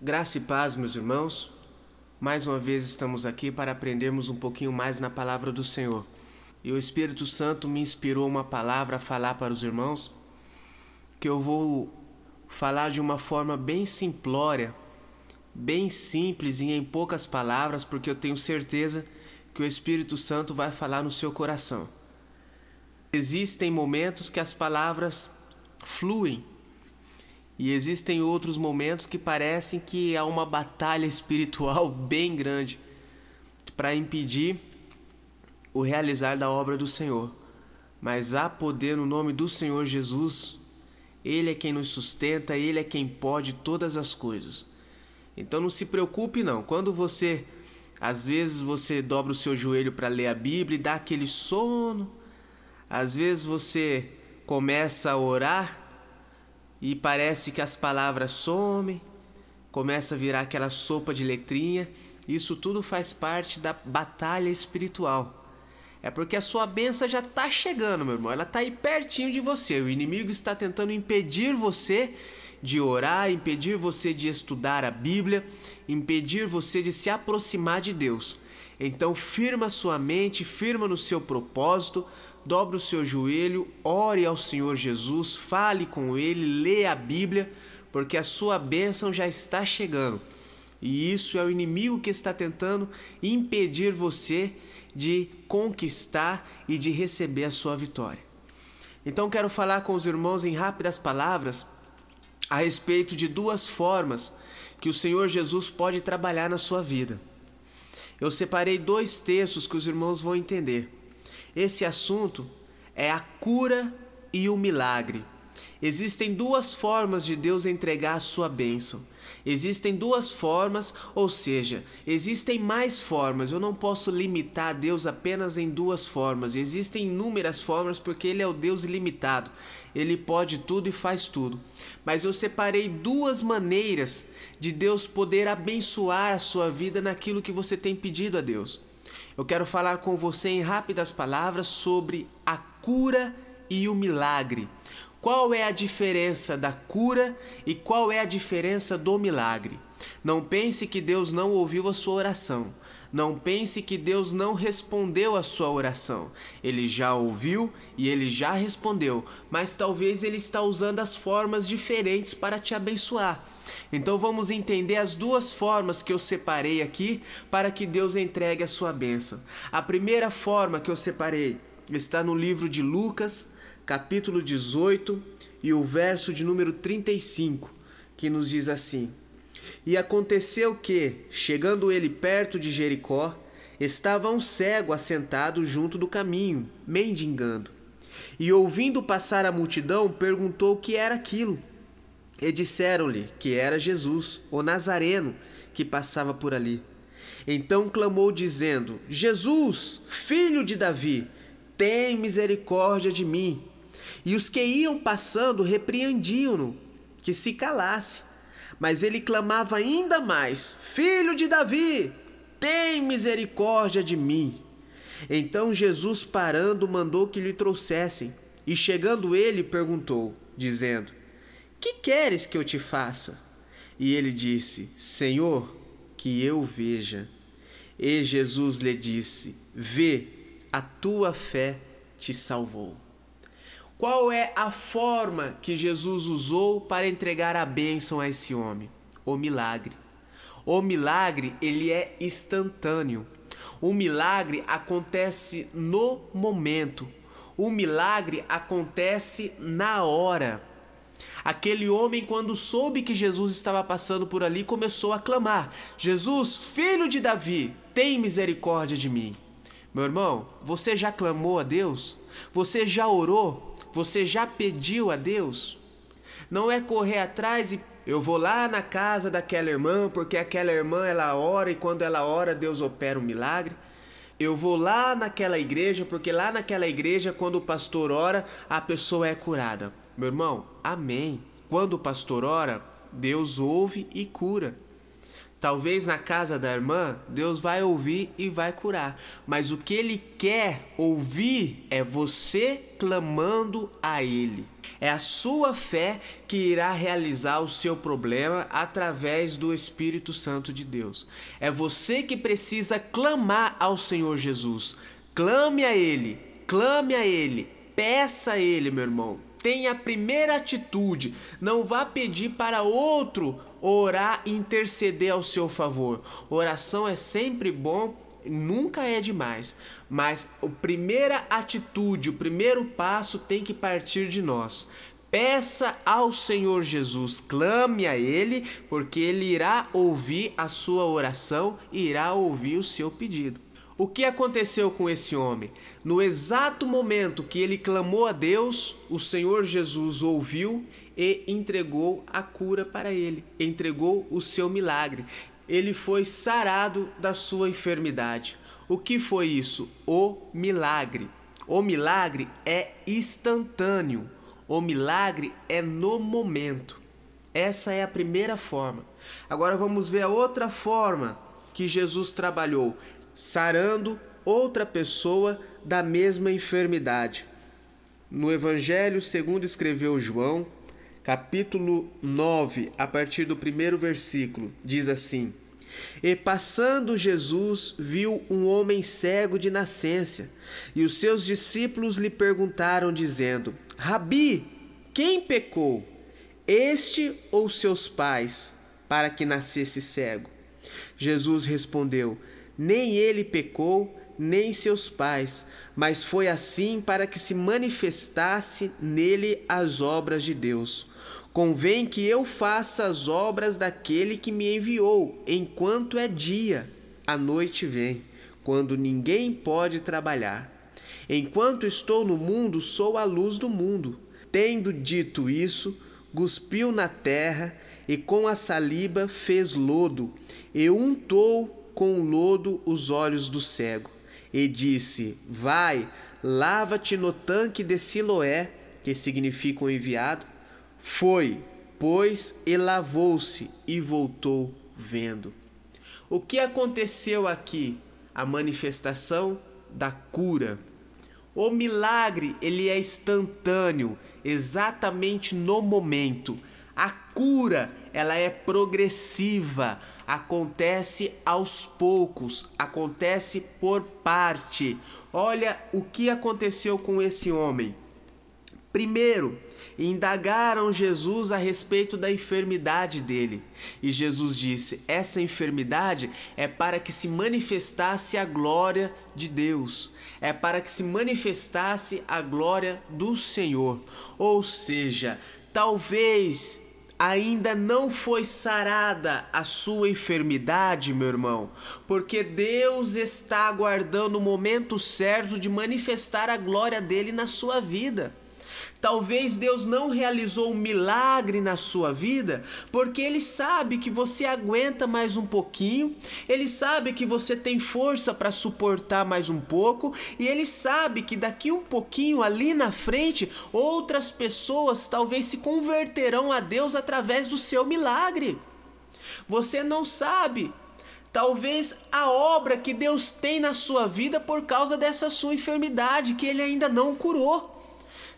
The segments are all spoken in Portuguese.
Graça e paz, meus irmãos. Mais uma vez estamos aqui para aprendermos um pouquinho mais na palavra do Senhor. E o Espírito Santo me inspirou uma palavra a falar para os irmãos, que eu vou falar de uma forma bem simplória, bem simples e em poucas palavras, porque eu tenho certeza que o Espírito Santo vai falar no seu coração. Existem momentos que as palavras fluem e existem outros momentos que parecem que há uma batalha espiritual bem grande para impedir o realizar da obra do Senhor. Mas há poder no nome do Senhor Jesus. Ele é quem nos sustenta, ele é quem pode todas as coisas. Então não se preocupe não. Quando você às vezes você dobra o seu joelho para ler a Bíblia e dá aquele sono. Às vezes você começa a orar e parece que as palavras somem, começa a virar aquela sopa de letrinha. Isso tudo faz parte da batalha espiritual. É porque a sua benção já está chegando, meu irmão. Ela está aí pertinho de você. O inimigo está tentando impedir você de orar, impedir você de estudar a Bíblia, impedir você de se aproximar de Deus. Então, firma sua mente, firma no seu propósito, dobre o seu joelho, ore ao Senhor Jesus, fale com Ele, lê a Bíblia, porque a sua bênção já está chegando. E isso é o inimigo que está tentando impedir você de conquistar e de receber a sua vitória. Então, quero falar com os irmãos em rápidas palavras a respeito de duas formas que o Senhor Jesus pode trabalhar na sua vida eu separei dois textos que os irmãos vão entender. Esse assunto é a cura e o milagre. Existem duas formas de Deus entregar a sua bênção. Existem duas formas, ou seja, existem mais formas. Eu não posso limitar Deus apenas em duas formas. Existem inúmeras formas porque Ele é o Deus ilimitado. Ele pode tudo e faz tudo. Mas eu separei duas maneiras de Deus poder abençoar a sua vida naquilo que você tem pedido a Deus. Eu quero falar com você em rápidas palavras sobre a cura e o milagre. Qual é a diferença da cura e qual é a diferença do milagre? Não pense que Deus não ouviu a sua oração. Não pense que Deus não respondeu a sua oração. Ele já ouviu e ele já respondeu, mas talvez ele está usando as formas diferentes para te abençoar. Então vamos entender as duas formas que eu separei aqui para que Deus entregue a sua bênção. A primeira forma que eu separei está no livro de Lucas, capítulo 18 e o verso de número 35, que nos diz assim: E aconteceu que, chegando ele perto de Jericó, estava um cego assentado junto do caminho, mendigando. E ouvindo passar a multidão, perguntou o que era aquilo. E disseram-lhe que era Jesus, o Nazareno, que passava por ali. Então clamou, dizendo: Jesus, filho de Davi, tem misericórdia de mim. E os que iam passando repreendiam-no, que se calasse. Mas ele clamava ainda mais: Filho de Davi, tem misericórdia de mim. Então Jesus, parando, mandou que lhe trouxessem. E chegando ele, perguntou, dizendo: Que queres que eu te faça? E ele disse: Senhor, que eu veja. E Jesus lhe disse: Vê, a tua fé te salvou. Qual é a forma que Jesus usou para entregar a bênção a esse homem? O milagre. O milagre, ele é instantâneo. O milagre acontece no momento. O milagre acontece na hora. Aquele homem, quando soube que Jesus estava passando por ali, começou a clamar: Jesus, filho de Davi, tem misericórdia de mim. Meu irmão, você já clamou a Deus? Você já orou? Você já pediu a Deus? Não é correr atrás e eu vou lá na casa daquela irmã porque aquela irmã ela ora e quando ela ora Deus opera um milagre. Eu vou lá naquela igreja porque lá naquela igreja quando o pastor ora a pessoa é curada. Meu irmão, amém. Quando o pastor ora, Deus ouve e cura. Talvez na casa da irmã, Deus vai ouvir e vai curar. Mas o que ele quer ouvir é você clamando a ele. É a sua fé que irá realizar o seu problema através do Espírito Santo de Deus. É você que precisa clamar ao Senhor Jesus. Clame a ele, clame a ele, peça a ele, meu irmão. Tenha a primeira atitude. Não vá pedir para outro orar e interceder ao seu favor. Oração é sempre bom, nunca é demais, mas a primeira atitude, o primeiro passo tem que partir de nós. Peça ao Senhor Jesus, clame a Ele, porque Ele irá ouvir a sua oração e irá ouvir o seu pedido. O que aconteceu com esse homem? No exato momento que ele clamou a Deus, o Senhor Jesus ouviu e entregou a cura para ele, entregou o seu milagre. Ele foi sarado da sua enfermidade. O que foi isso? O milagre. O milagre é instantâneo. O milagre é no momento. Essa é a primeira forma. Agora vamos ver a outra forma que Jesus trabalhou, sarando outra pessoa da mesma enfermidade. No Evangelho segundo escreveu João, capítulo 9, a partir do primeiro versículo, diz assim: E passando Jesus viu um homem cego de nascença, e os seus discípulos lhe perguntaram, dizendo: Rabi, quem pecou, este ou seus pais, para que nascesse cego? Jesus respondeu: Nem ele pecou, nem seus pais, mas foi assim para que se manifestasse nele as obras de Deus. Convém que eu faça as obras daquele que me enviou, enquanto é dia. A noite vem, quando ninguém pode trabalhar. Enquanto estou no mundo, sou a luz do mundo. Tendo dito isso, cuspiu na terra e com a saliva fez lodo, e untou com lodo os olhos do cego e disse: Vai, lava-te no tanque de Siloé, que significa o enviado. Foi, pois, e lavou-se e voltou vendo. O que aconteceu aqui? A manifestação da cura. O milagre, ele é instantâneo, exatamente no momento. A cura, ela é progressiva acontece aos poucos, acontece por parte. Olha o que aconteceu com esse homem. Primeiro, indagaram Jesus a respeito da enfermidade dele. E Jesus disse: Essa enfermidade é para que se manifestasse a glória de Deus, é para que se manifestasse a glória do Senhor. Ou seja, talvez ainda não foi sarada a sua enfermidade, meu irmão, porque Deus está aguardando o momento certo de manifestar a glória dele na sua vida. Talvez Deus não realizou um milagre na sua vida porque Ele sabe que você aguenta mais um pouquinho, Ele sabe que você tem força para suportar mais um pouco e Ele sabe que daqui um pouquinho ali na frente outras pessoas talvez se converterão a Deus através do seu milagre. Você não sabe talvez a obra que Deus tem na sua vida por causa dessa sua enfermidade que Ele ainda não curou.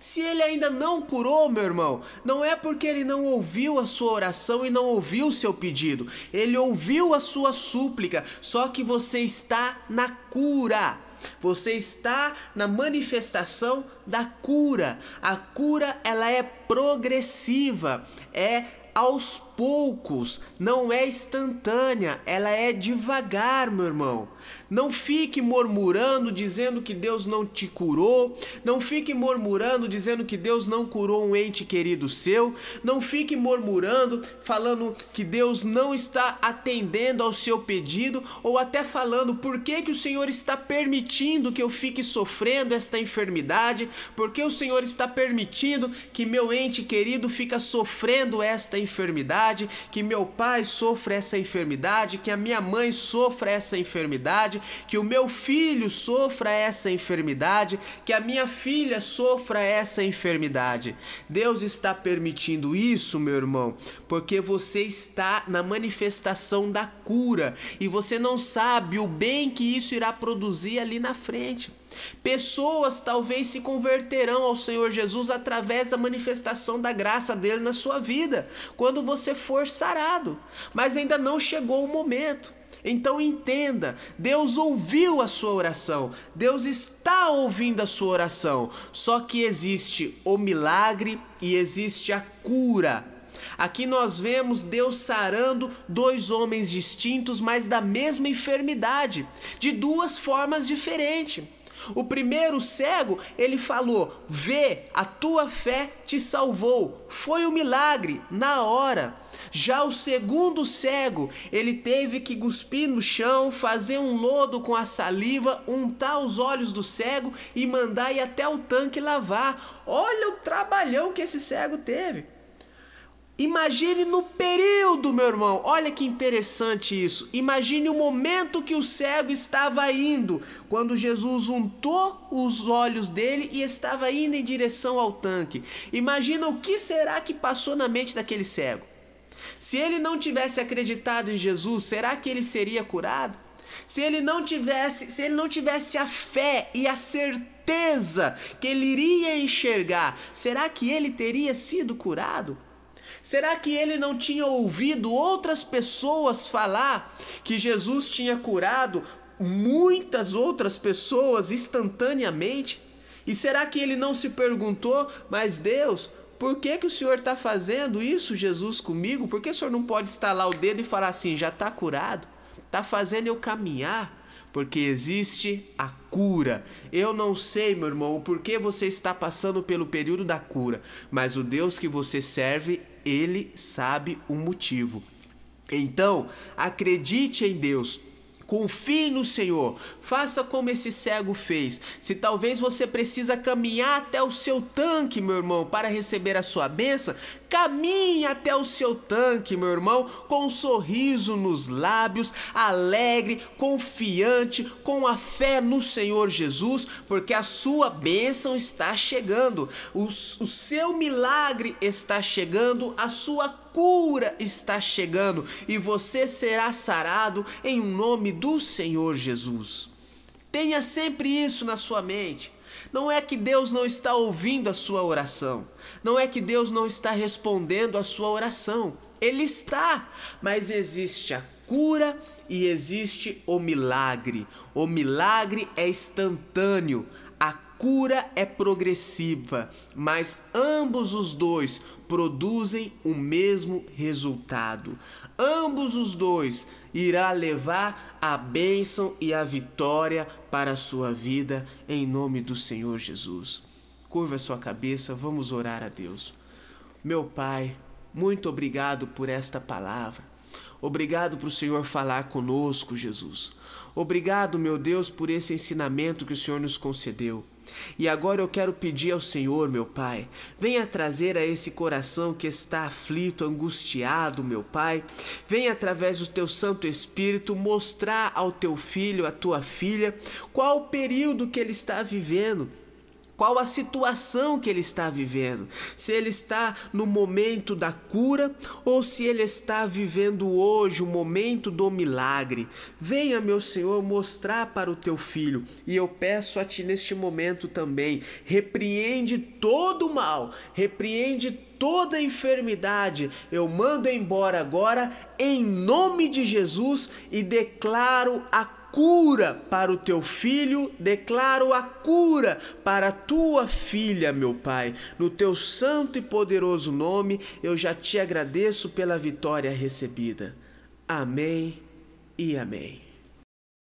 Se ele ainda não curou, meu irmão, não é porque ele não ouviu a sua oração e não ouviu o seu pedido. Ele ouviu a sua súplica, só que você está na cura. Você está na manifestação da cura. A cura ela é progressiva, é aos poucos, não é instantânea, ela é devagar, meu irmão. Não fique murmurando dizendo que Deus não te curou, não fique murmurando dizendo que Deus não curou um ente querido seu, não fique murmurando falando que Deus não está atendendo ao seu pedido ou até falando por que que o Senhor está permitindo que eu fique sofrendo esta enfermidade, por que o Senhor está permitindo que meu ente querido fica sofrendo esta enfermidade enfermidade, que meu pai sofra essa enfermidade, que a minha mãe sofra essa enfermidade, que o meu filho sofra essa enfermidade, que a minha filha sofra essa enfermidade. Deus está permitindo isso, meu irmão, porque você está na manifestação da cura e você não sabe o bem que isso irá produzir ali na frente. Pessoas talvez se converterão ao Senhor Jesus através da manifestação da graça dele na sua vida, quando você for sarado. Mas ainda não chegou o momento. Então entenda, Deus ouviu a sua oração, Deus está ouvindo a sua oração, só que existe o milagre e existe a cura. Aqui nós vemos Deus sarando dois homens distintos, mas da mesma enfermidade, de duas formas diferentes. O primeiro cego, ele falou: Vê, a tua fé te salvou. Foi um milagre, na hora. Já o segundo cego, ele teve que cuspir no chão, fazer um lodo com a saliva, untar os olhos do cego e mandar ir até o tanque lavar. Olha o trabalhão que esse cego teve. Imagine no período, meu irmão. Olha que interessante isso. Imagine o momento que o cego estava indo, quando Jesus untou os olhos dele e estava indo em direção ao tanque. Imagina o que será que passou na mente daquele cego. Se ele não tivesse acreditado em Jesus, será que ele seria curado? Se ele não tivesse, se ele não tivesse a fé e a certeza que ele iria enxergar, será que ele teria sido curado? Será que ele não tinha ouvido outras pessoas falar que Jesus tinha curado muitas outras pessoas instantaneamente? E será que ele não se perguntou, mas Deus, por que, que o Senhor está fazendo isso, Jesus, comigo? Por que o Senhor não pode estalar o dedo e falar assim, já está curado? Está fazendo eu caminhar? porque existe a cura. Eu não sei, meu irmão, o porquê você está passando pelo período da cura, mas o Deus que você serve, ele sabe o motivo. Então, acredite em Deus. Confie no Senhor. Faça como esse cego fez. Se talvez você precisa caminhar até o seu tanque, meu irmão, para receber a sua benção, caminhe até o seu tanque, meu irmão, com um sorriso nos lábios, alegre, confiante, com a fé no Senhor Jesus, porque a sua bênção está chegando. O, o seu milagre está chegando, a sua cura está chegando e você será sarado em nome do Senhor Jesus. Tenha sempre isso na sua mente. Não é que Deus não está ouvindo a sua oração. Não é que Deus não está respondendo a sua oração. Ele está, mas existe a cura e existe o milagre. O milagre é instantâneo, cura é progressiva, mas ambos os dois produzem o mesmo resultado. Ambos os dois irá levar a bênção e a vitória para a sua vida em nome do Senhor Jesus. Curva sua cabeça, vamos orar a Deus. Meu Pai, muito obrigado por esta palavra. Obrigado para o Senhor falar conosco, Jesus. Obrigado, meu Deus, por esse ensinamento que o Senhor nos concedeu. E agora eu quero pedir ao Senhor, meu Pai, venha trazer a esse coração que está aflito, angustiado, meu Pai, venha através do teu Santo Espírito mostrar ao teu filho, à tua filha, qual o período que ele está vivendo qual a situação que ele está vivendo, se ele está no momento da cura ou se ele está vivendo hoje o momento do milagre. Venha, meu Senhor, mostrar para o teu filho, e eu peço a ti neste momento também, repreende todo o mal, repreende toda enfermidade, eu mando embora agora em nome de Jesus e declaro a cura para o teu filho, declaro a cura para a tua filha, meu Pai. No teu santo e poderoso nome, eu já te agradeço pela vitória recebida. Amém e amém.